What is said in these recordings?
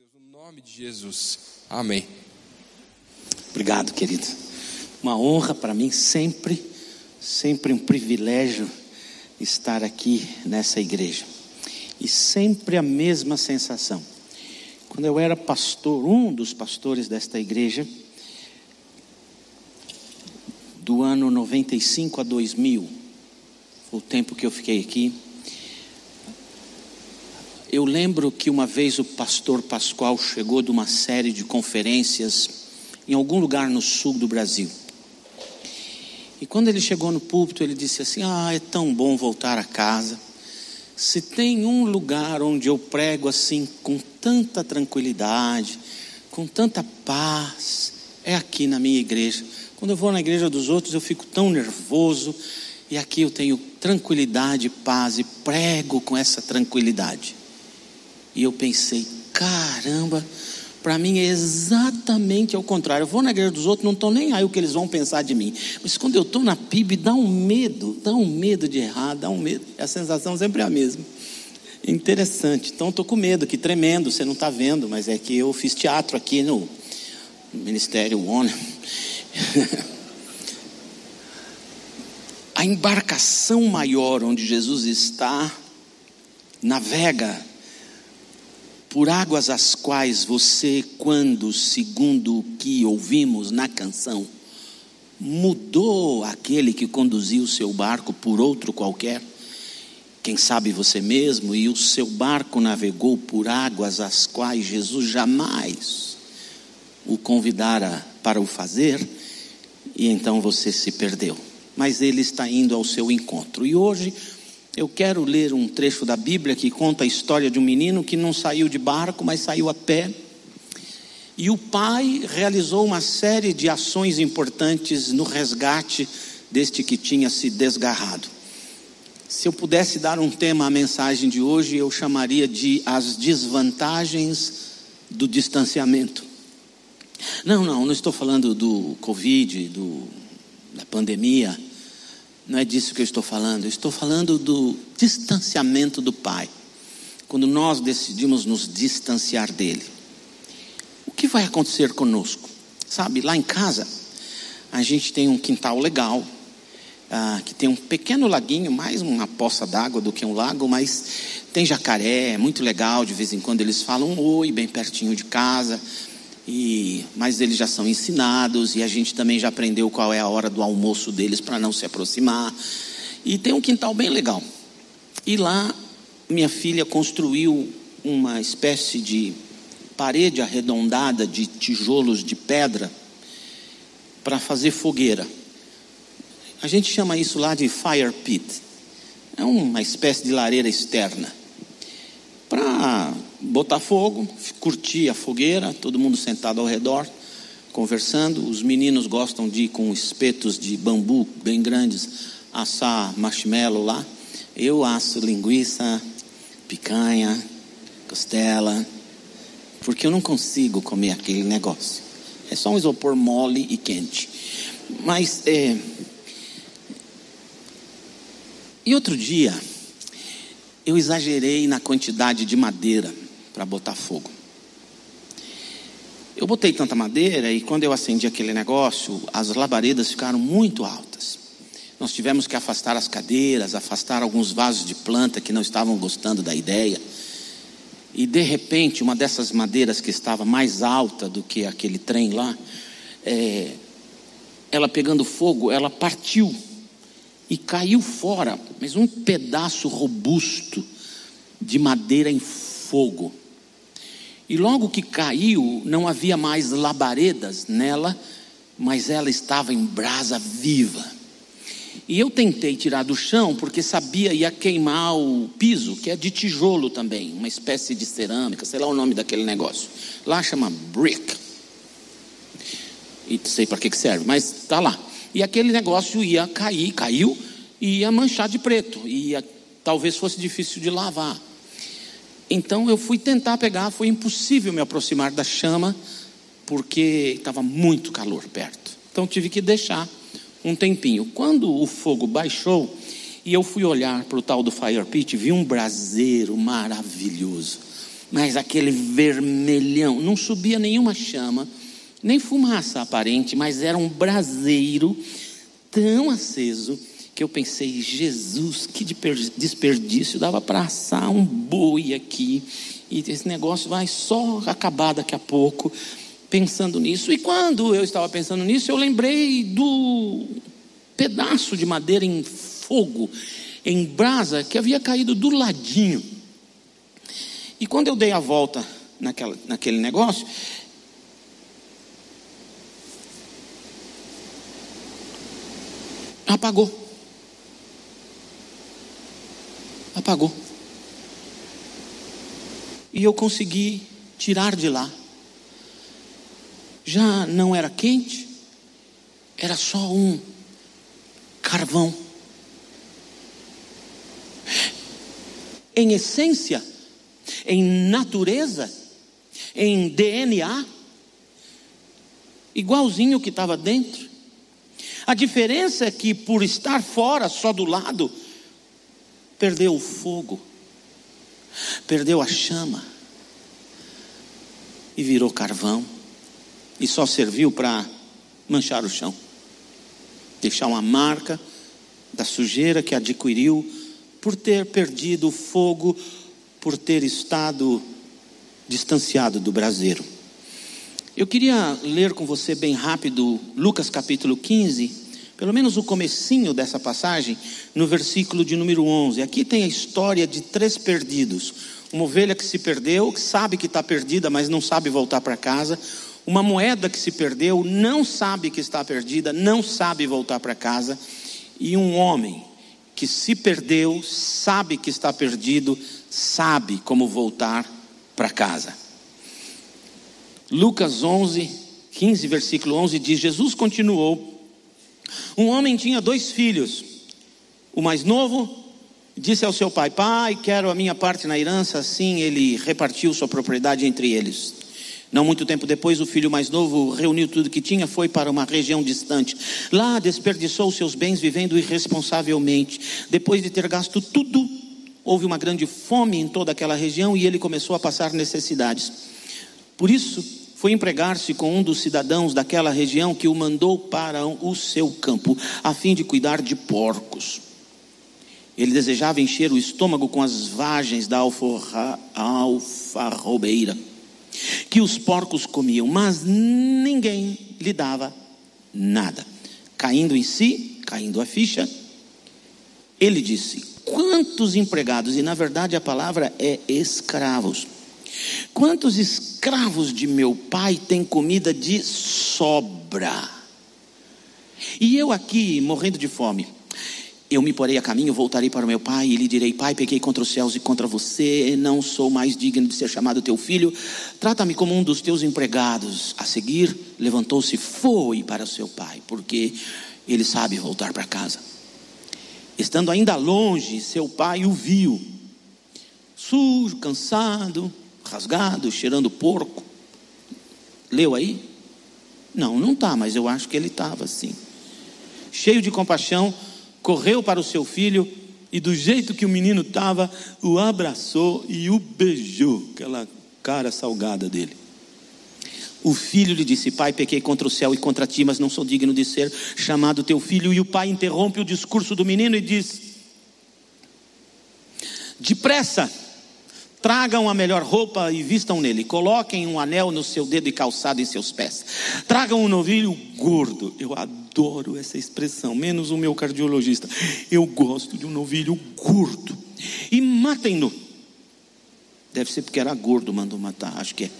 Deus, no nome de Jesus. Amém. Obrigado, querido. Uma honra para mim sempre, sempre um privilégio estar aqui nessa igreja. E sempre a mesma sensação. Quando eu era pastor, um dos pastores desta igreja, do ano 95 a 2000, o tempo que eu fiquei aqui, eu lembro que uma vez o pastor Pascoal chegou de uma série de conferências em algum lugar no sul do Brasil. E quando ele chegou no púlpito, ele disse assim: Ah, é tão bom voltar a casa. Se tem um lugar onde eu prego assim com tanta tranquilidade, com tanta paz, é aqui na minha igreja. Quando eu vou na igreja dos outros, eu fico tão nervoso, e aqui eu tenho tranquilidade, paz e prego com essa tranquilidade. E eu pensei, caramba, para mim é exatamente ao contrário. Eu vou na igreja dos outros, não estou nem aí o que eles vão pensar de mim. Mas quando eu estou na PIB, dá um medo, dá um medo de errar, dá um medo. A sensação sempre é a mesma. Interessante. Então estou com medo, que tremendo, você não está vendo, mas é que eu fiz teatro aqui no Ministério ONU. a embarcação maior onde Jesus está navega por águas as quais você, quando, segundo o que ouvimos na canção, mudou aquele que conduziu o seu barco por outro qualquer, quem sabe você mesmo, e o seu barco navegou por águas as quais Jesus jamais o convidara para o fazer, e então você se perdeu. Mas ele está indo ao seu encontro. E hoje eu quero ler um trecho da Bíblia que conta a história de um menino que não saiu de barco, mas saiu a pé. E o pai realizou uma série de ações importantes no resgate deste que tinha se desgarrado. Se eu pudesse dar um tema à mensagem de hoje, eu chamaria de as desvantagens do distanciamento. Não, não, não estou falando do Covid, do, da pandemia não é disso que eu estou falando. Eu estou falando do distanciamento do Pai. Quando nós decidimos nos distanciar dele. O que vai acontecer conosco? Sabe, lá em casa, a gente tem um quintal legal, ah, que tem um pequeno laguinho, mais uma poça d'água do que um lago, mas tem jacaré, é muito legal. De vez em quando eles falam um oi, bem pertinho de casa. E, mas eles já são ensinados e a gente também já aprendeu qual é a hora do almoço deles para não se aproximar. E tem um quintal bem legal. E lá minha filha construiu uma espécie de parede arredondada de tijolos de pedra para fazer fogueira. A gente chama isso lá de fire pit. É uma espécie de lareira externa. Para botar fogo, curtir a fogueira, todo mundo sentado ao redor, conversando. Os meninos gostam de ir com espetos de bambu bem grandes, assar marshmallow lá. Eu asso linguiça, picanha, costela, porque eu não consigo comer aquele negócio. É só um isopor mole e quente. Mas, é... e outro dia, eu exagerei na quantidade de madeira para botar fogo. Eu botei tanta madeira e quando eu acendi aquele negócio, as labaredas ficaram muito altas. Nós tivemos que afastar as cadeiras, afastar alguns vasos de planta que não estavam gostando da ideia. E de repente, uma dessas madeiras que estava mais alta do que aquele trem lá, é, ela pegando fogo, ela partiu e caiu fora, mas um pedaço robusto de madeira em fogo. E logo que caiu, não havia mais labaredas nela, mas ela estava em brasa viva. E eu tentei tirar do chão porque sabia ia queimar o piso, que é de tijolo também, uma espécie de cerâmica, sei lá o nome daquele negócio. Lá chama brick. E sei para que serve, mas está lá. E aquele negócio ia cair, caiu, e ia manchar de preto, e ia, talvez fosse difícil de lavar. Então eu fui tentar pegar, foi impossível me aproximar da chama, porque estava muito calor perto. Então tive que deixar um tempinho. Quando o fogo baixou e eu fui olhar para o tal do fire pit, vi um braseiro maravilhoso. mas aquele vermelhão, não subia nenhuma chama, nem fumaça aparente, mas era um braseiro tão aceso que eu pensei, Jesus, que desperdício, dava para assar um boi aqui, e esse negócio vai só acabar daqui a pouco, pensando nisso. E quando eu estava pensando nisso, eu lembrei do pedaço de madeira em fogo, em brasa, que havia caído do ladinho. E quando eu dei a volta naquela, naquele negócio, apagou. Apagou. E eu consegui tirar de lá. Já não era quente, era só um carvão. Em essência, em natureza, em DNA, igualzinho que estava dentro. A diferença é que, por estar fora, só do lado, perdeu o fogo, perdeu a chama e virou carvão, e só serviu para manchar o chão, deixar uma marca da sujeira que adquiriu por ter perdido o fogo, por ter estado distanciado do braseiro. Eu queria ler com você bem rápido Lucas capítulo 15, pelo menos o comecinho dessa passagem, no versículo de número 11. Aqui tem a história de três perdidos. Uma ovelha que se perdeu, que sabe que está perdida, mas não sabe voltar para casa. Uma moeda que se perdeu, não sabe que está perdida, não sabe voltar para casa. E um homem que se perdeu, sabe que está perdido, sabe como voltar para casa. Lucas 11, 15, versículo 11 diz: Jesus continuou. Um homem tinha dois filhos. O mais novo disse ao seu pai: Pai, quero a minha parte na herança. Assim ele repartiu sua propriedade entre eles. Não muito tempo depois, o filho mais novo reuniu tudo que tinha, foi para uma região distante. Lá desperdiçou seus bens vivendo irresponsavelmente. Depois de ter gasto tudo, houve uma grande fome em toda aquela região e ele começou a passar necessidades. Por isso, foi empregar-se com um dos cidadãos daquela região que o mandou para o seu campo, a fim de cuidar de porcos. Ele desejava encher o estômago com as vagens da alforra, alfarrobeira que os porcos comiam, mas ninguém lhe dava nada. Caindo em si, caindo a ficha, ele disse: Quantos empregados, e na verdade a palavra é escravos, Quantos escravos de meu pai têm comida de sobra? E eu aqui morrendo de fome. Eu me porei a caminho, voltarei para o meu pai e lhe direi: Pai, pequei contra os céus e contra você, não sou mais digno de ser chamado teu filho. Trata-me como um dos teus empregados. A seguir, levantou-se e foi para seu pai, porque ele sabe voltar para casa. Estando ainda longe, seu pai o viu, sujo, cansado, rasgado, cheirando porco. Leu aí? Não, não está, mas eu acho que ele estava assim. Cheio de compaixão, correu para o seu filho e, do jeito que o menino estava, o abraçou e o beijou, aquela cara salgada dele. O filho lhe disse: Pai, pequei contra o céu e contra ti, mas não sou digno de ser chamado teu filho. E o pai interrompe o discurso do menino e diz: Depressa, Tragam a melhor roupa e vistam nele. Coloquem um anel no seu dedo e calçado em seus pés. Tragam um novilho gordo. Eu adoro essa expressão, menos o meu cardiologista. Eu gosto de um novilho gordo. E matem-no. Deve ser porque era gordo, mandou matar, acho que é.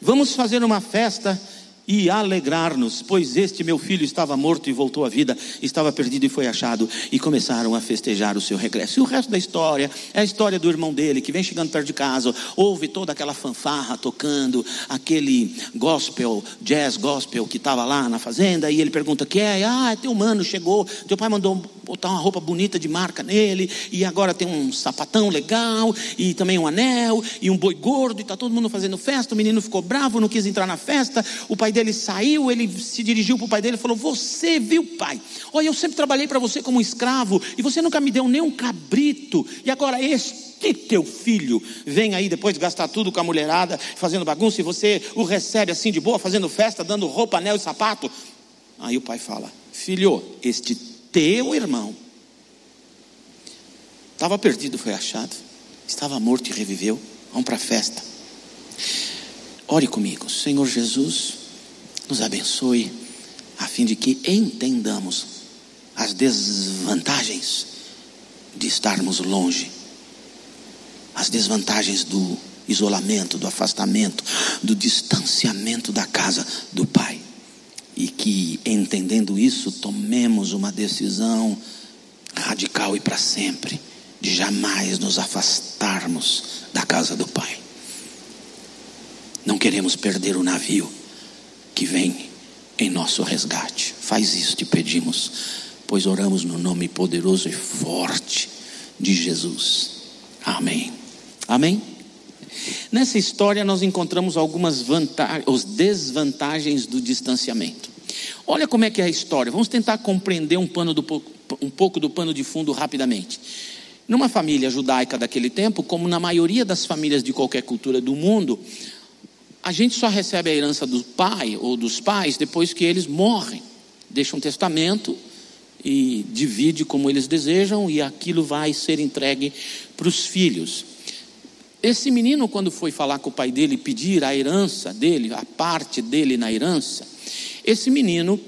Vamos fazer uma festa e alegrar-nos, pois este meu filho estava morto e voltou à vida, estava perdido e foi achado, e começaram a festejar o seu regresso. E o resto da história é a história do irmão dele que vem chegando perto de casa, ouve toda aquela fanfarra tocando, aquele gospel, jazz gospel que estava lá na fazenda, e ele pergunta: que é? Ah, é teu mano, chegou, teu pai mandou botar uma roupa bonita de marca nele, e agora tem um sapatão legal, e também um anel, e um boi gordo, e está todo mundo fazendo festa. O menino ficou bravo, não quis entrar na festa, o pai pai dele saiu, ele se dirigiu para o pai dele e falou: Você viu, pai? Olha, eu sempre trabalhei para você como escravo e você nunca me deu nem um cabrito, e agora este teu filho vem aí depois de gastar tudo com a mulherada, fazendo bagunça, e você o recebe assim de boa, fazendo festa, dando roupa, anel e sapato. Aí o pai fala: Filho, este teu irmão estava perdido, foi achado, estava morto e reviveu. Vamos para a festa. Ore comigo, Senhor Jesus, nos abençoe, a fim de que entendamos as desvantagens de estarmos longe, as desvantagens do isolamento, do afastamento, do distanciamento da casa do Pai. E que, entendendo isso, tomemos uma decisão radical e para sempre, de jamais nos afastarmos da casa do Pai. Não queremos perder o navio que vem em nosso resgate. Faz isso, te pedimos, pois oramos no nome poderoso e forte de Jesus. Amém. Amém. Nessa história nós encontramos algumas vantagens, os desvantagens do distanciamento. Olha como é que é a história. Vamos tentar compreender um, pano do, um pouco do pano de fundo rapidamente. Numa família judaica daquele tempo, como na maioria das famílias de qualquer cultura do mundo, a gente só recebe a herança do pai ou dos pais depois que eles morrem. Deixa um testamento e divide como eles desejam e aquilo vai ser entregue para os filhos. Esse menino, quando foi falar com o pai dele, pedir a herança dele, a parte dele na herança, esse menino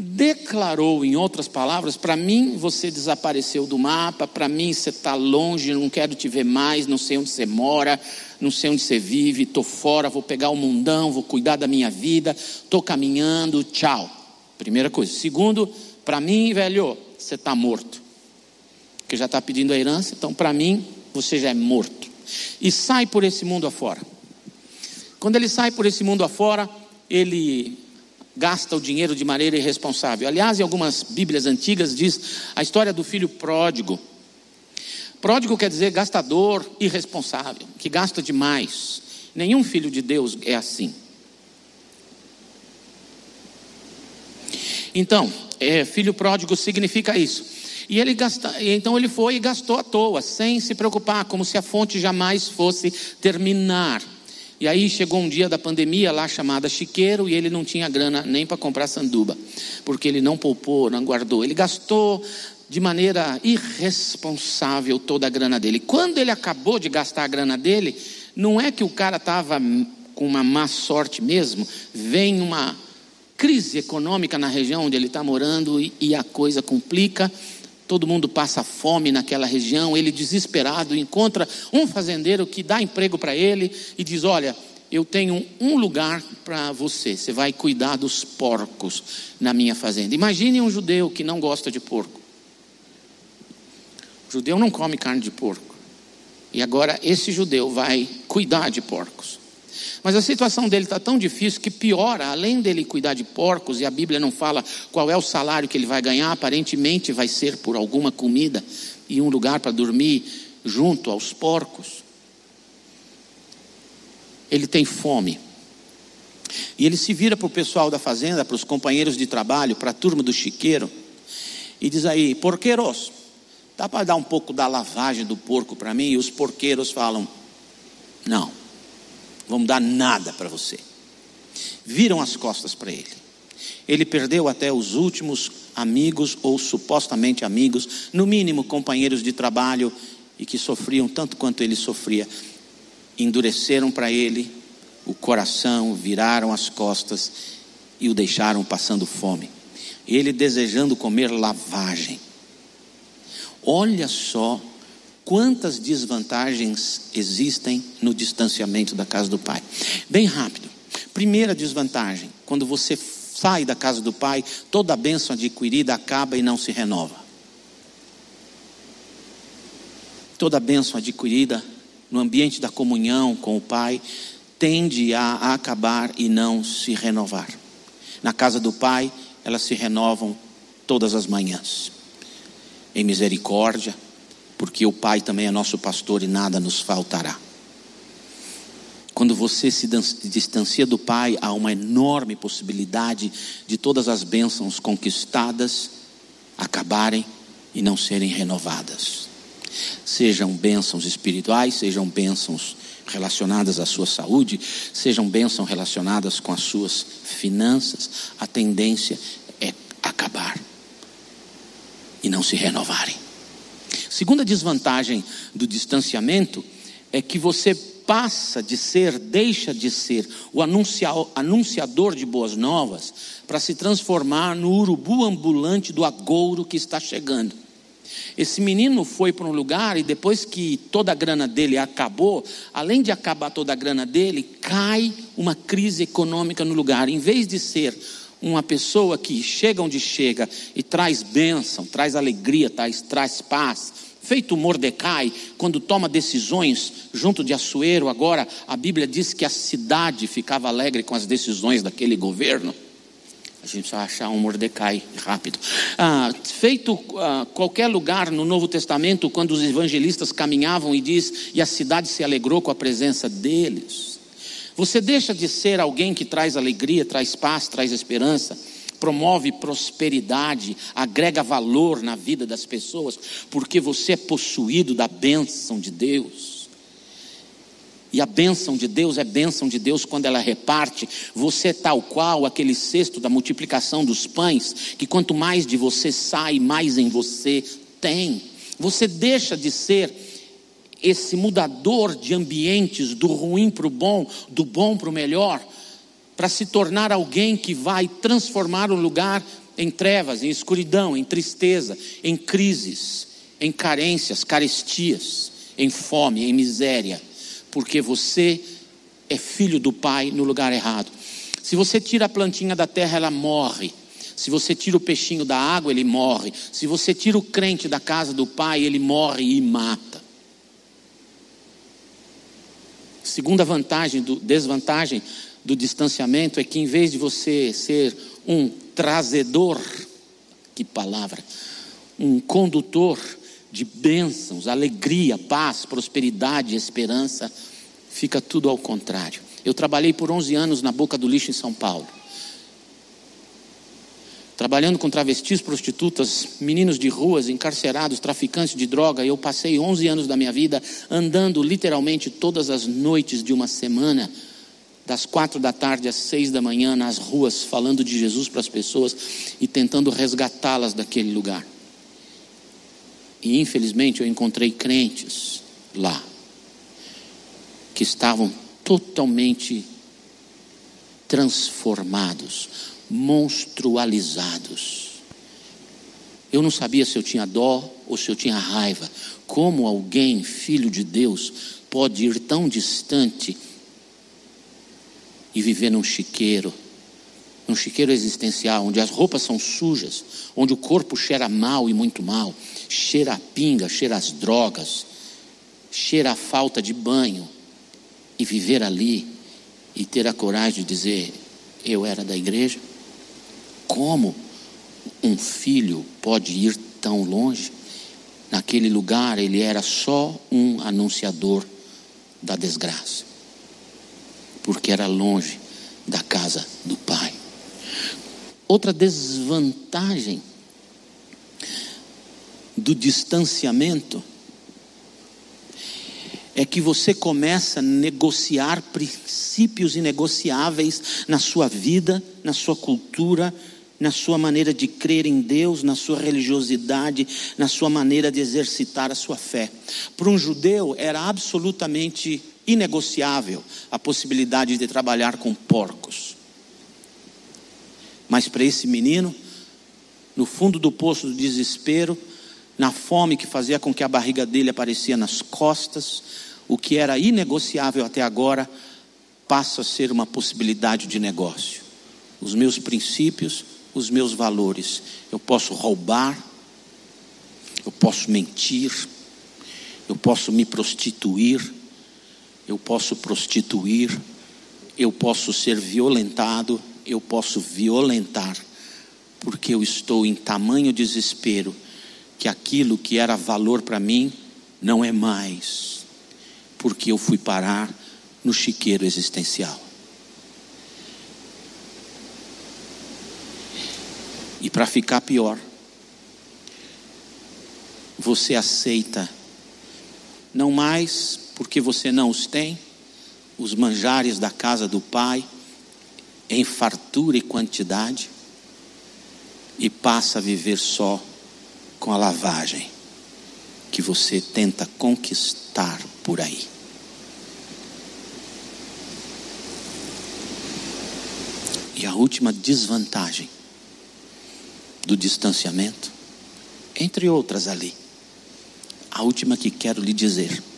declarou, em outras palavras, para mim você desapareceu do mapa, para mim você está longe, não quero te ver mais, não sei onde você mora, não sei onde você vive, estou fora, vou pegar o mundão, vou cuidar da minha vida, estou caminhando, tchau. Primeira coisa. Segundo, para mim, velho, você está morto. Porque já está pedindo a herança, então para mim, você já é morto. E sai por esse mundo afora. Quando ele sai por esse mundo afora, ele gasta o dinheiro de maneira irresponsável. Aliás, em algumas Bíblias antigas diz a história do filho pródigo. Pródigo quer dizer gastador irresponsável, que gasta demais. Nenhum filho de Deus é assim. Então, é, filho pródigo significa isso. E ele gasta, então ele foi e gastou à toa, sem se preocupar, como se a fonte jamais fosse terminar. E aí chegou um dia da pandemia lá chamada chiqueiro e ele não tinha grana nem para comprar sanduba, porque ele não poupou, não guardou. Ele gastou de maneira irresponsável toda a grana dele. Quando ele acabou de gastar a grana dele, não é que o cara estava com uma má sorte mesmo, vem uma crise econômica na região onde ele está morando e, e a coisa complica todo mundo passa fome naquela região, ele desesperado encontra um fazendeiro que dá emprego para ele e diz: Olha, eu tenho um lugar para você, você vai cuidar dos porcos na minha fazenda. Imagine um judeu que não gosta de porco. O judeu não come carne de porco. E agora esse judeu vai cuidar de porcos. Mas a situação dele está tão difícil que piora, além dele cuidar de porcos, e a Bíblia não fala qual é o salário que ele vai ganhar, aparentemente vai ser por alguma comida e um lugar para dormir junto aos porcos. Ele tem fome. E ele se vira para o pessoal da fazenda, para os companheiros de trabalho, para a turma do chiqueiro, e diz aí: porqueiros, dá para dar um pouco da lavagem do porco para mim? E os porqueiros falam: não vamos dar nada para você. Viram as costas para ele. Ele perdeu até os últimos amigos ou supostamente amigos, no mínimo companheiros de trabalho e que sofriam tanto quanto ele sofria. Endureceram para ele o coração, viraram as costas e o deixaram passando fome. Ele desejando comer lavagem. Olha só quantas desvantagens existem no distanciamento da casa do pai. Bem rápido. Primeira desvantagem: quando você sai da casa do pai, toda a bênção adquirida acaba e não se renova. Toda a bênção adquirida no ambiente da comunhão com o pai tende a acabar e não se renovar. Na casa do pai, elas se renovam todas as manhãs. Em misericórdia, porque o Pai também é nosso pastor e nada nos faltará. Quando você se distancia do Pai, há uma enorme possibilidade de todas as bênçãos conquistadas acabarem e não serem renovadas. Sejam bênçãos espirituais, sejam bênçãos relacionadas à sua saúde, sejam bênçãos relacionadas com as suas finanças, a tendência é acabar e não se renovarem. Segunda desvantagem do distanciamento é que você passa de ser, deixa de ser o anunciador de boas novas para se transformar no urubu ambulante do agouro que está chegando. Esse menino foi para um lugar e depois que toda a grana dele acabou, além de acabar toda a grana dele, cai uma crise econômica no lugar. Em vez de ser uma pessoa que chega onde chega e traz bênção, traz alegria, traz, traz paz, feito Mordecai, quando toma decisões junto de Assuero, agora a Bíblia diz que a cidade ficava alegre com as decisões daquele governo. A gente vai achar um Mordecai rápido. Ah, feito ah, qualquer lugar no Novo Testamento, quando os evangelistas caminhavam e diz, e a cidade se alegrou com a presença deles. Você deixa de ser alguém que traz alegria, traz paz, traz esperança, promove prosperidade, agrega valor na vida das pessoas, porque você é possuído da bênção de Deus. E a bênção de Deus é bênção de Deus quando ela reparte. Você é tal qual aquele cesto da multiplicação dos pães, que quanto mais de você sai, mais em você tem. Você deixa de ser esse mudador de ambientes, do ruim para o bom, do bom para o melhor, para se tornar alguém que vai transformar um lugar em trevas, em escuridão, em tristeza, em crises, em carências, carestias, em fome, em miséria porque você é filho do Pai no lugar errado. Se você tira a plantinha da terra, ela morre. Se você tira o peixinho da água, ele morre. Se você tira o crente da casa do Pai, ele morre e mata. Segunda vantagem, do, desvantagem do distanciamento é que em vez de você ser um trazedor, que palavra, um condutor de bênçãos, alegria, paz, prosperidade, esperança, fica tudo ao contrário. Eu trabalhei por 11 anos na boca do lixo em São Paulo. Trabalhando com travestis, prostitutas, meninos de ruas, encarcerados, traficantes de droga, eu passei 11 anos da minha vida andando literalmente todas as noites de uma semana, das quatro da tarde às seis da manhã, nas ruas, falando de Jesus para as pessoas e tentando resgatá-las daquele lugar. E infelizmente eu encontrei crentes lá que estavam totalmente transformados, monstrualizados. Eu não sabia se eu tinha dó ou se eu tinha raiva. Como alguém, filho de Deus, pode ir tão distante e viver num chiqueiro, num chiqueiro existencial, onde as roupas são sujas, onde o corpo cheira mal e muito mal, cheira a pinga, cheira as drogas, cheira a falta de banho, e viver ali e ter a coragem de dizer: Eu era da igreja? Como um filho pode ir tão longe? Naquele lugar ele era só um anunciador da desgraça, porque era longe da casa do pai. Outra desvantagem do distanciamento é que você começa a negociar princípios inegociáveis na sua vida, na sua cultura, na sua maneira de crer em Deus, na sua religiosidade, na sua maneira de exercitar a sua fé. Para um judeu era absolutamente inegociável a possibilidade de trabalhar com porcos. Mas para esse menino, no fundo do poço do desespero, na fome que fazia com que a barriga dele aparecia nas costas, o que era inegociável até agora passa a ser uma possibilidade de negócio. Os meus princípios, os meus valores. Eu posso roubar, eu posso mentir, eu posso me prostituir, eu posso prostituir, eu posso ser violentado, eu posso violentar, porque eu estou em tamanho desespero que aquilo que era valor para mim não é mais, porque eu fui parar no chiqueiro existencial. E para ficar pior, você aceita, não mais porque você não os tem, os manjares da casa do Pai, em fartura e quantidade, e passa a viver só com a lavagem que você tenta conquistar por aí. E a última desvantagem do distanciamento, entre outras ali, a última que quero lhe dizer,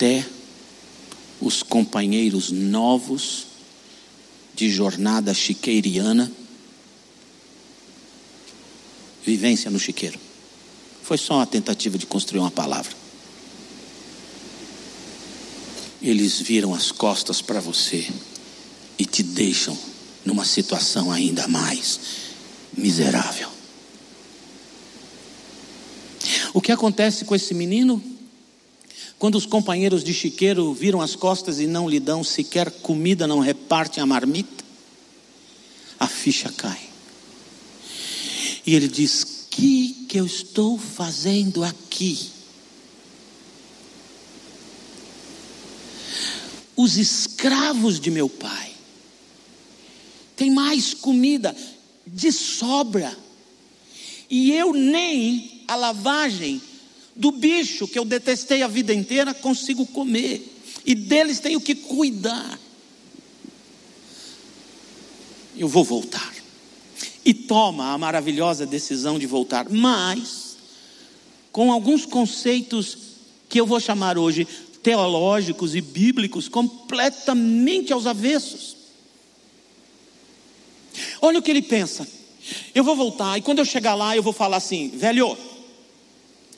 até os companheiros novos de jornada chiqueiriana, vivência no chiqueiro, foi só uma tentativa de construir uma palavra. Eles viram as costas para você e te deixam numa situação ainda mais miserável. O que acontece com esse menino? Quando os companheiros de chiqueiro viram as costas e não lhe dão sequer comida, não repartem a marmita, a ficha cai. E ele diz: Que que eu estou fazendo aqui? Os escravos de meu pai têm mais comida de sobra, e eu nem a lavagem do bicho que eu detestei a vida inteira consigo comer, e deles tenho que cuidar. Eu vou voltar. E toma a maravilhosa decisão de voltar, mas com alguns conceitos que eu vou chamar hoje teológicos e bíblicos completamente aos avessos. Olha o que ele pensa. Eu vou voltar, e quando eu chegar lá, eu vou falar assim, velho,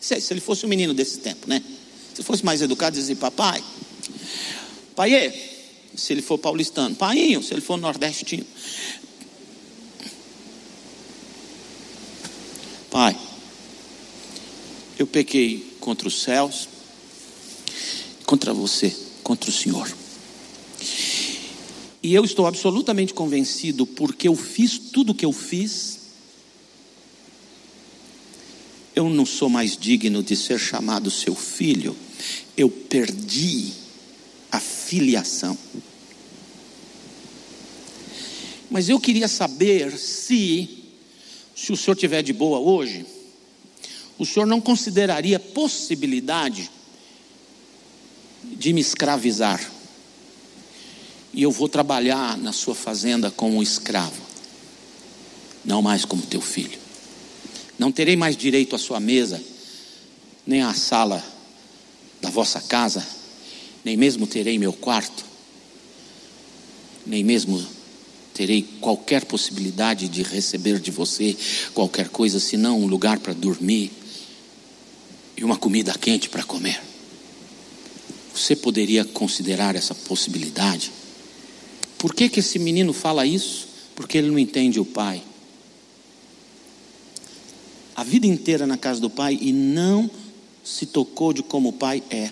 se, ele fosse um menino desse tempo, né? Se fosse mais educado, dizer, papai, paiê, se ele for paulistano, painho, se ele for nordestino. Pai, eu pequei contra os céus, contra você, contra o Senhor. E eu estou absolutamente convencido, porque eu fiz tudo o que eu fiz, eu não sou mais digno de ser chamado seu filho, eu perdi a filiação. Mas eu queria saber se, se o senhor tiver de boa hoje, o senhor não consideraria possibilidade de me escravizar e eu vou trabalhar na sua fazenda como um escravo, não mais como teu filho. Não terei mais direito à sua mesa, nem à sala da vossa casa, nem mesmo terei meu quarto, nem mesmo terei qualquer possibilidade de receber de você qualquer coisa senão um lugar para dormir e uma comida quente para comer. Você poderia considerar essa possibilidade? Por que, que esse menino fala isso? Porque ele não entende o pai. A vida inteira na casa do pai e não se tocou de como o pai é.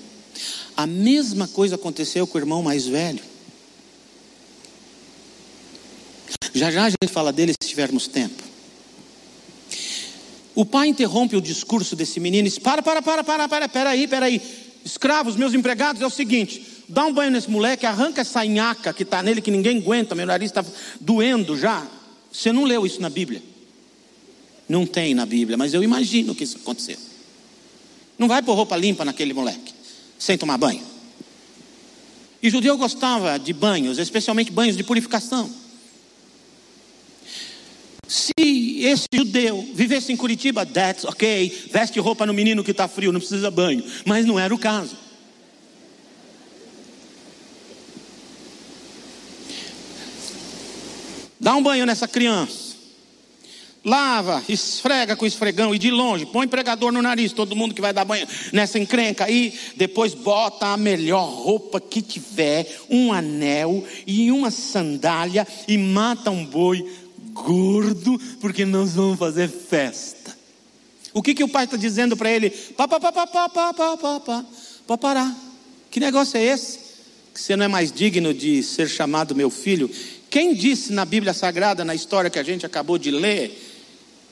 A mesma coisa aconteceu com o irmão mais velho. Já já a gente fala dele se tivermos tempo. O pai interrompe o discurso desse menino e diz: Para, para, para, para, para, peraí, peraí. Escravos, meus empregados, é o seguinte: dá um banho nesse moleque, arranca essa nhaca que está nele, que ninguém aguenta, meu nariz está doendo já. Você não leu isso na Bíblia? Não tem na Bíblia, mas eu imagino que isso aconteceu. Não vai pôr roupa limpa naquele moleque, sem tomar banho. E judeu gostava de banhos, especialmente banhos de purificação. Se esse judeu vivesse em Curitiba, that's ok, veste roupa no menino que está frio, não precisa banho. Mas não era o caso. Dá um banho nessa criança. Lava, esfrega com esfregão e de longe, põe pregador no nariz, todo mundo que vai dar banho nessa encrenca aí, depois bota a melhor roupa que tiver, um anel e uma sandália e mata um boi gordo, porque nós vamos fazer festa. O que, que o pai está dizendo para ele? Pá, pá, pá, pá, pá, pá, pá, pá, pá, pá, parar. Que negócio é esse? Que você não é mais digno de ser chamado meu filho? Quem disse na Bíblia Sagrada, na história que a gente acabou de ler,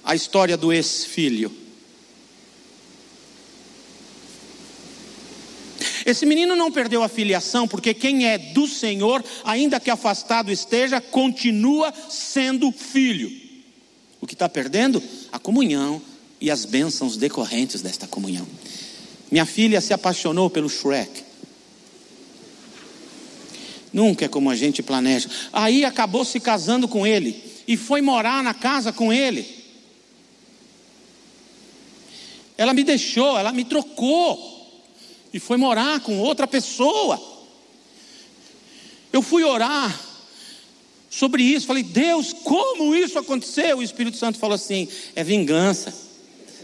a história do ex-filho? Esse menino não perdeu a filiação, porque quem é do Senhor, ainda que afastado esteja, continua sendo filho. O que está perdendo? A comunhão e as bênçãos decorrentes desta comunhão. Minha filha se apaixonou pelo Shrek. Nunca é como a gente planeja. Aí acabou se casando com ele e foi morar na casa com ele. Ela me deixou, ela me trocou e foi morar com outra pessoa. Eu fui orar sobre isso, falei, Deus, como isso aconteceu? O Espírito Santo falou assim: é vingança.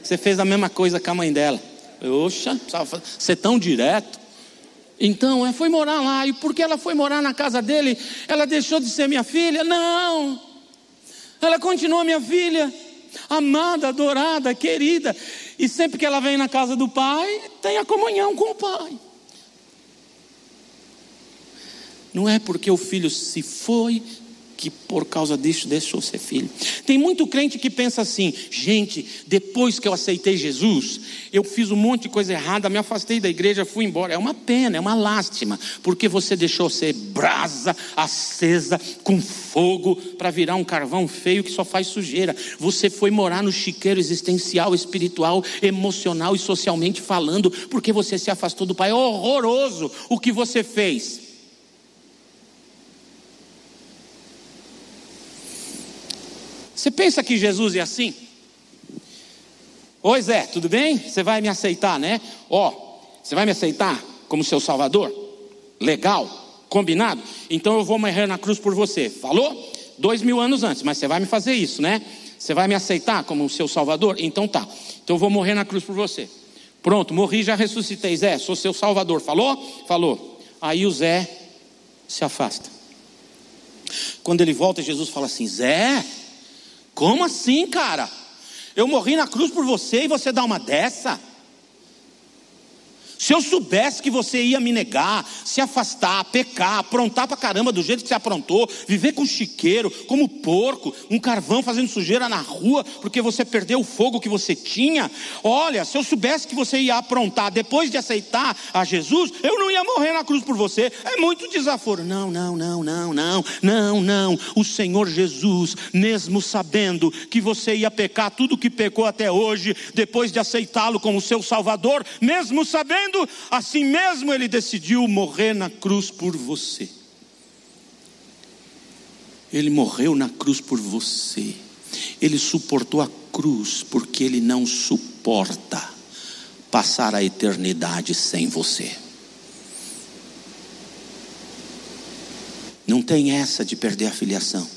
Você fez a mesma coisa com a mãe dela. Oxa, precisava ser tão direto. Então, é, foi morar lá, e porque ela foi morar na casa dele, ela deixou de ser minha filha? Não, ela continua minha filha, amada, adorada, querida. E sempre que ela vem na casa do pai, tem a comunhão com o pai. Não é porque o filho se foi que por causa disso deixou ser filho. Tem muito crente que pensa assim: gente, depois que eu aceitei Jesus, eu fiz um monte de coisa errada, me afastei da igreja, fui embora. É uma pena, é uma lástima, porque você deixou ser brasa acesa com fogo para virar um carvão feio que só faz sujeira. Você foi morar no chiqueiro existencial, espiritual, emocional e socialmente falando, porque você se afastou do Pai. É horroroso o que você fez. Você pensa que Jesus é assim? Oi Zé, tudo bem? Você vai me aceitar, né? Ó, oh, você vai me aceitar como seu salvador? Legal, combinado? Então eu vou morrer na cruz por você. Falou? Dois mil anos antes, mas você vai me fazer isso, né? Você vai me aceitar como seu salvador? Então tá. Então eu vou morrer na cruz por você. Pronto, morri, já ressuscitei. Zé, sou seu salvador. Falou? Falou. Aí o Zé se afasta. Quando ele volta, Jesus fala assim: Zé, como assim, cara? Eu morri na cruz por você e você dá uma dessa? Se eu soubesse que você ia me negar, se afastar, pecar, aprontar pra caramba do jeito que você aprontou, viver com chiqueiro, como porco, um carvão fazendo sujeira na rua, porque você perdeu o fogo que você tinha. Olha, se eu soubesse que você ia aprontar depois de aceitar a Jesus, eu não ia morrer na cruz por você. É muito desaforo. Não, não, não, não, não, não, não. O Senhor Jesus, mesmo sabendo que você ia pecar tudo que pecou até hoje, depois de aceitá-lo como seu Salvador, mesmo sabendo assim mesmo ele decidiu morrer na cruz por você. Ele morreu na cruz por você. Ele suportou a cruz porque ele não suporta passar a eternidade sem você. Não tem essa de perder a filiação.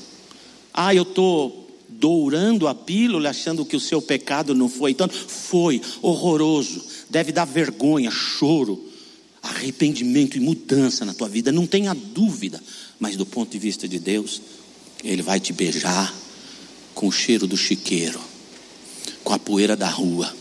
Ah, eu estou dourando a pílula, achando que o seu pecado não foi tanto. Foi horroroso deve dar vergonha, choro, arrependimento e mudança na tua vida, não tenha dúvida, mas do ponto de vista de Deus, Ele vai te beijar com o cheiro do chiqueiro, com a poeira da rua,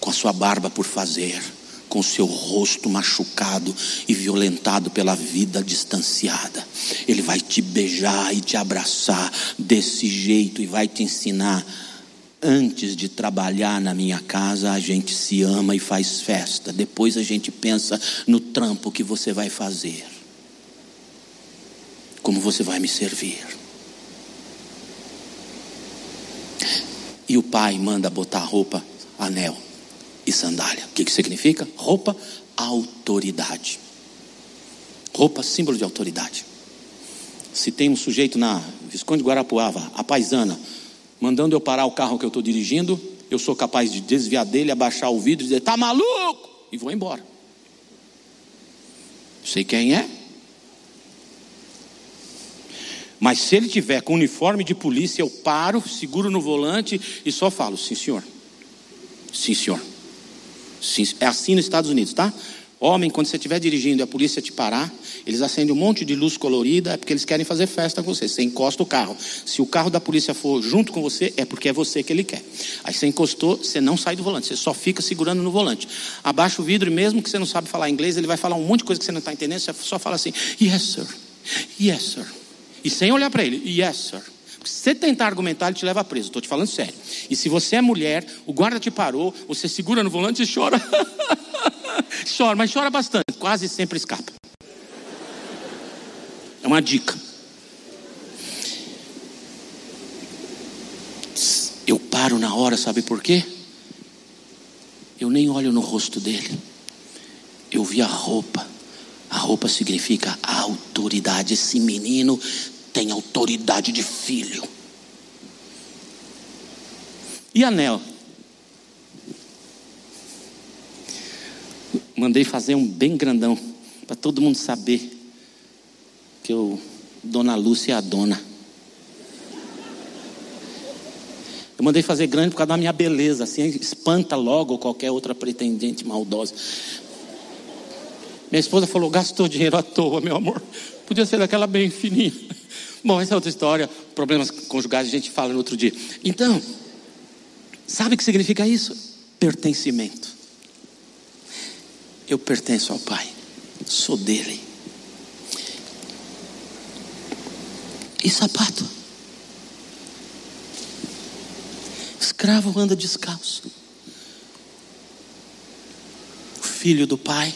com a sua barba por fazer, com o seu rosto machucado e violentado pela vida distanciada. Ele vai te beijar e te abraçar desse jeito e vai te ensinar antes de trabalhar na minha casa, a gente se ama e faz festa. Depois a gente pensa no trampo que você vai fazer. Como você vai me servir. E o pai manda botar roupa, anel e sandália. O que, que significa? Roupa, autoridade. Roupa, símbolo de autoridade. Se tem um sujeito na Visconde Guarapuava, a paisana, mandando eu parar o carro que eu estou dirigindo, eu sou capaz de desviar dele, abaixar o vidro e dizer: "Tá maluco?" e vou embora. Sei quem é. Mas se ele tiver com uniforme de polícia, eu paro, seguro no volante e só falo: "Sim, senhor." Sim, senhor. Sim, é assim nos Estados Unidos, tá? Homem, quando você estiver dirigindo e a polícia te parar, eles acendem um monte de luz colorida, é porque eles querem fazer festa com você. Você encosta o carro. Se o carro da polícia for junto com você, é porque é você que ele quer. Aí você encostou, você não sai do volante, você só fica segurando no volante. Abaixa o vidro e mesmo que você não sabe falar inglês, ele vai falar um monte de coisa que você não está entendendo, você só fala assim, yes sir, yes sir. E sem olhar para ele, yes sir. Se você tentar argumentar, ele te leva preso. Estou te falando sério. E se você é mulher, o guarda te parou, você segura no volante e chora. chora, mas chora bastante. Quase sempre escapa. É uma dica. Eu paro na hora, sabe por quê? Eu nem olho no rosto dele. Eu vi a roupa. A roupa significa a autoridade. Esse menino tem autoridade de filho. E anel? Mandei fazer um bem grandão, para todo mundo saber que eu, Dona Lúcia é a dona. Eu mandei fazer grande por causa da minha beleza, assim espanta logo qualquer outra pretendente maldosa. Minha esposa falou: gastou dinheiro à toa, meu amor. Podia ser daquela bem fininha. Bom, essa é outra história. Problemas conjugais a gente fala no outro dia. Então, sabe o que significa isso? Pertencimento. Eu pertenço ao Pai, sou dele. E sapato? Escravo anda descalço. O filho do Pai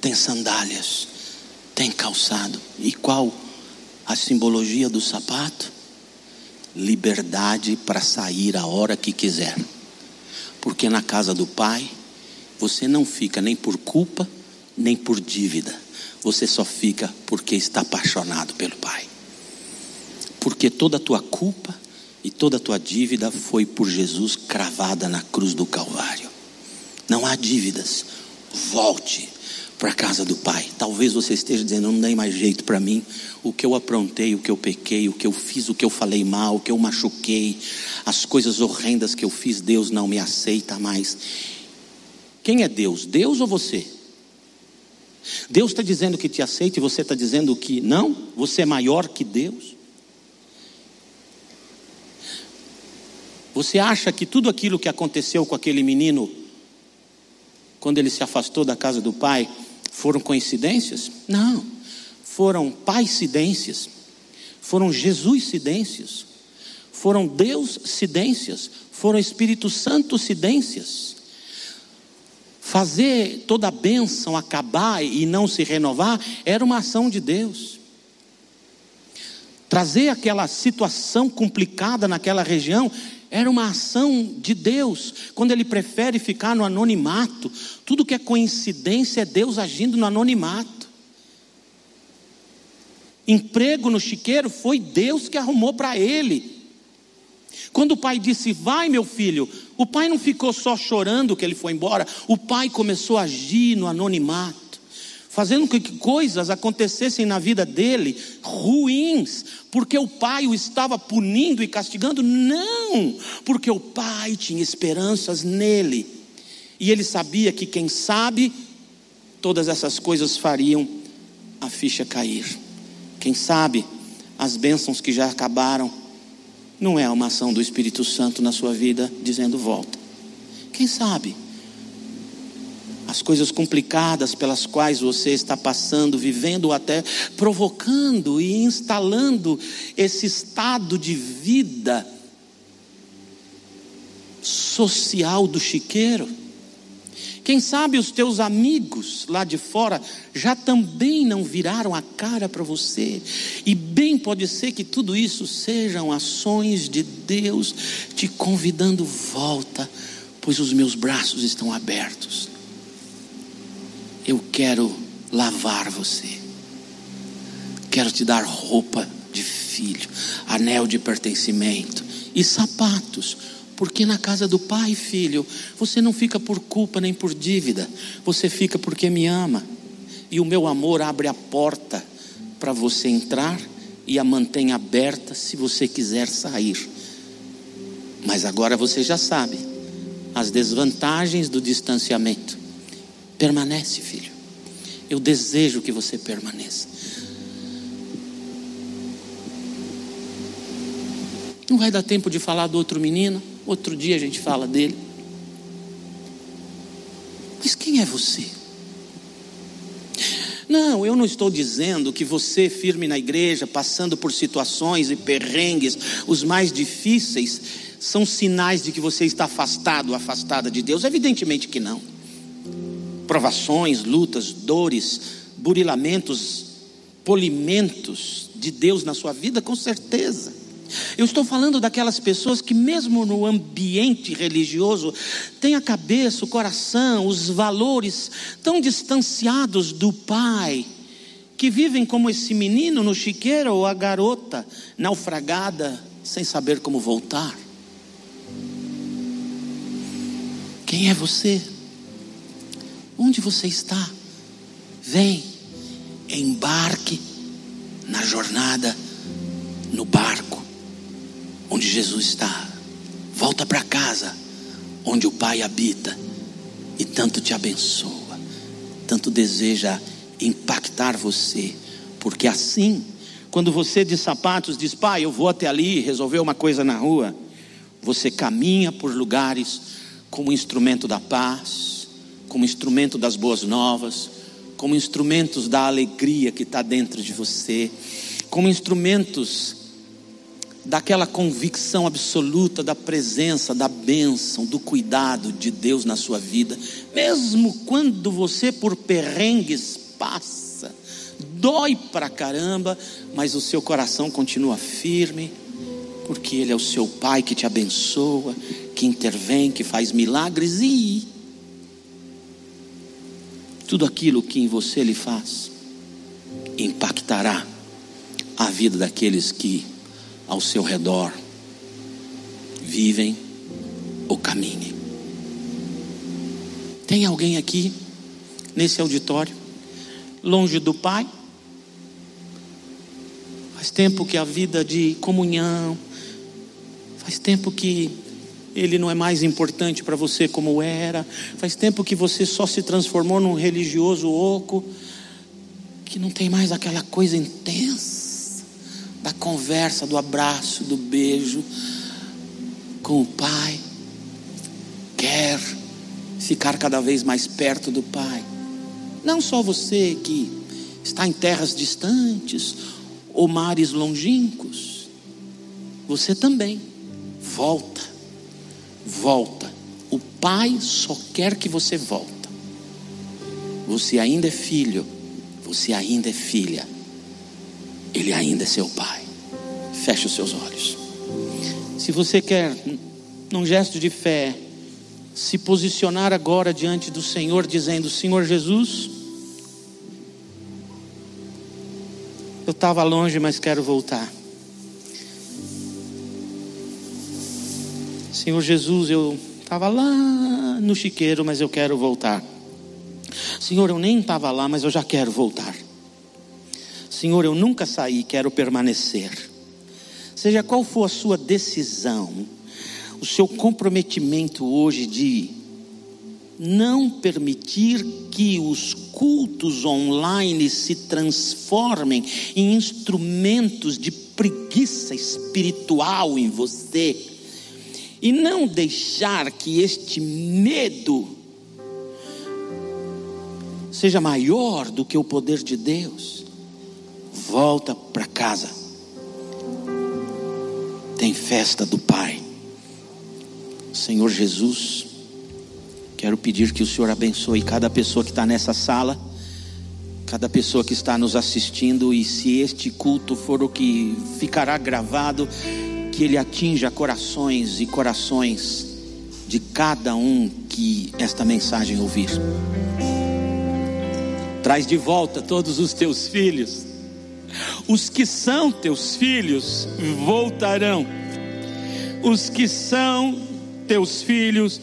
tem sandálias, tem calçado. E qual a simbologia do sapato? Liberdade para sair a hora que quiser. Porque na casa do Pai, você não fica nem por culpa, nem por dívida. Você só fica porque está apaixonado pelo Pai. Porque toda a tua culpa e toda a tua dívida foi por Jesus cravada na cruz do Calvário. Não há dívidas. Volte para a casa do Pai. Talvez você esteja dizendo: não tem mais jeito para mim. O que eu aprontei, o que eu pequei, o que eu fiz, o que eu falei mal, o que eu machuquei, as coisas horrendas que eu fiz, Deus não me aceita mais. Quem é Deus? Deus ou você? Deus está dizendo que te aceita e você está dizendo que não? Você é maior que Deus? Você acha que tudo aquilo que aconteceu com aquele menino, quando ele se afastou da casa do pai, foram coincidências? Não. Foram paicidências. Foram Jesus-cidências. Foram Deus-cidências. Foram Espírito Santo-cidências. Fazer toda a bênção acabar e não se renovar era uma ação de Deus. Trazer aquela situação complicada naquela região era uma ação de Deus, quando Ele prefere ficar no anonimato. Tudo que é coincidência é Deus agindo no anonimato. Emprego no chiqueiro foi Deus que arrumou para ele. Quando o pai disse, vai meu filho, o pai não ficou só chorando que ele foi embora, o pai começou a agir no anonimato fazendo com que coisas acontecessem na vida dele ruins, porque o pai o estava punindo e castigando, não, porque o pai tinha esperanças nele, e ele sabia que quem sabe, todas essas coisas fariam a ficha cair. Quem sabe, as bênçãos que já acabaram, não é uma ação do Espírito Santo na sua vida dizendo volta. Quem sabe? as coisas complicadas pelas quais você está passando, vivendo, ou até provocando e instalando esse estado de vida social do chiqueiro. Quem sabe os teus amigos lá de fora já também não viraram a cara para você, e bem pode ser que tudo isso sejam ações de Deus te convidando volta, pois os meus braços estão abertos eu quero lavar você. Quero te dar roupa de filho, anel de pertencimento e sapatos. Porque na casa do pai, filho, você não fica por culpa nem por dívida, você fica porque me ama. E o meu amor abre a porta para você entrar e a mantém aberta se você quiser sair. Mas agora você já sabe as desvantagens do distanciamento Permanece, filho. Eu desejo que você permaneça. Não vai dar tempo de falar do outro menino. Outro dia a gente fala dele. Mas quem é você? Não, eu não estou dizendo que você, firme na igreja, passando por situações e perrengues, os mais difíceis, são sinais de que você está afastado, afastada de Deus. Evidentemente que não. Provações, lutas, dores, burilamentos, polimentos de Deus na sua vida, com certeza. Eu estou falando daquelas pessoas que, mesmo no ambiente religioso, têm a cabeça, o coração, os valores tão distanciados do Pai, que vivem como esse menino no chiqueiro ou a garota naufragada, sem saber como voltar. Quem é você? Onde você está? Vem, embarque na jornada, no barco onde Jesus está. Volta para casa, onde o Pai habita e tanto te abençoa, tanto deseja impactar você, porque assim, quando você de sapatos diz, Pai, eu vou até ali resolver uma coisa na rua, você caminha por lugares como instrumento da paz, como instrumento das boas novas, como instrumentos da alegria que está dentro de você, como instrumentos daquela convicção absoluta da presença, da bênção, do cuidado de Deus na sua vida, mesmo quando você por perrengues passa, dói pra caramba, mas o seu coração continua firme, porque Ele é o seu Pai que te abençoa, que intervém, que faz milagres e tudo aquilo que em você Ele faz impactará a vida daqueles que ao seu redor vivem ou caminhem. Tem alguém aqui nesse auditório, longe do Pai? Faz tempo que a vida de comunhão, faz tempo que ele não é mais importante para você como era, faz tempo que você só se transformou num religioso oco, que não tem mais aquela coisa intensa da conversa, do abraço, do beijo com o Pai. Quer ficar cada vez mais perto do Pai. Não só você que está em terras distantes ou mares longínquos, você também. Volta, volta. O Pai só quer que você volta. Você ainda é filho, você ainda é filha. Ele ainda é seu Pai. Feche os seus olhos. Se você quer, num gesto de fé, se posicionar agora diante do Senhor, dizendo: Senhor Jesus, eu estava longe, mas quero voltar. Senhor Jesus, eu estava lá no chiqueiro, mas eu quero voltar. Senhor, eu nem estava lá, mas eu já quero voltar. Senhor, eu nunca saí, quero permanecer. Seja qual for a sua decisão, o seu comprometimento hoje de não permitir que os cultos online se transformem em instrumentos de preguiça espiritual em você, e não deixar que este medo seja maior do que o poder de Deus volta para casa. Tem festa do Pai. Senhor Jesus, quero pedir que o Senhor abençoe cada pessoa que está nessa sala, cada pessoa que está nos assistindo, e se este culto for o que ficará gravado, que ele atinja corações e corações de cada um que esta mensagem ouvir. Traz de volta todos os teus filhos os que são teus filhos voltarão. Os que são teus filhos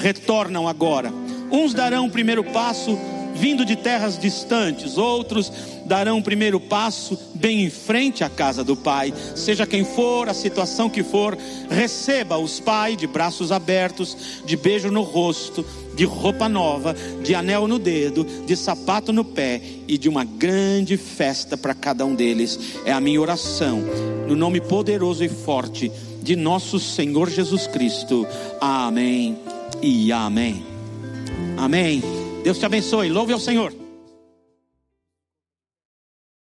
retornam agora. Uns darão o primeiro passo vindo de terras distantes, outros darão o primeiro passo bem em frente à casa do Pai. Seja quem for, a situação que for, receba os Pai de braços abertos, de beijo no rosto, de roupa nova, de anel no dedo, de sapato no pé e de uma grande festa para cada um deles. É a minha oração, no nome poderoso e forte de nosso Senhor Jesus Cristo. Amém e amém. Amém. Deus te abençoe. Louve ao Senhor.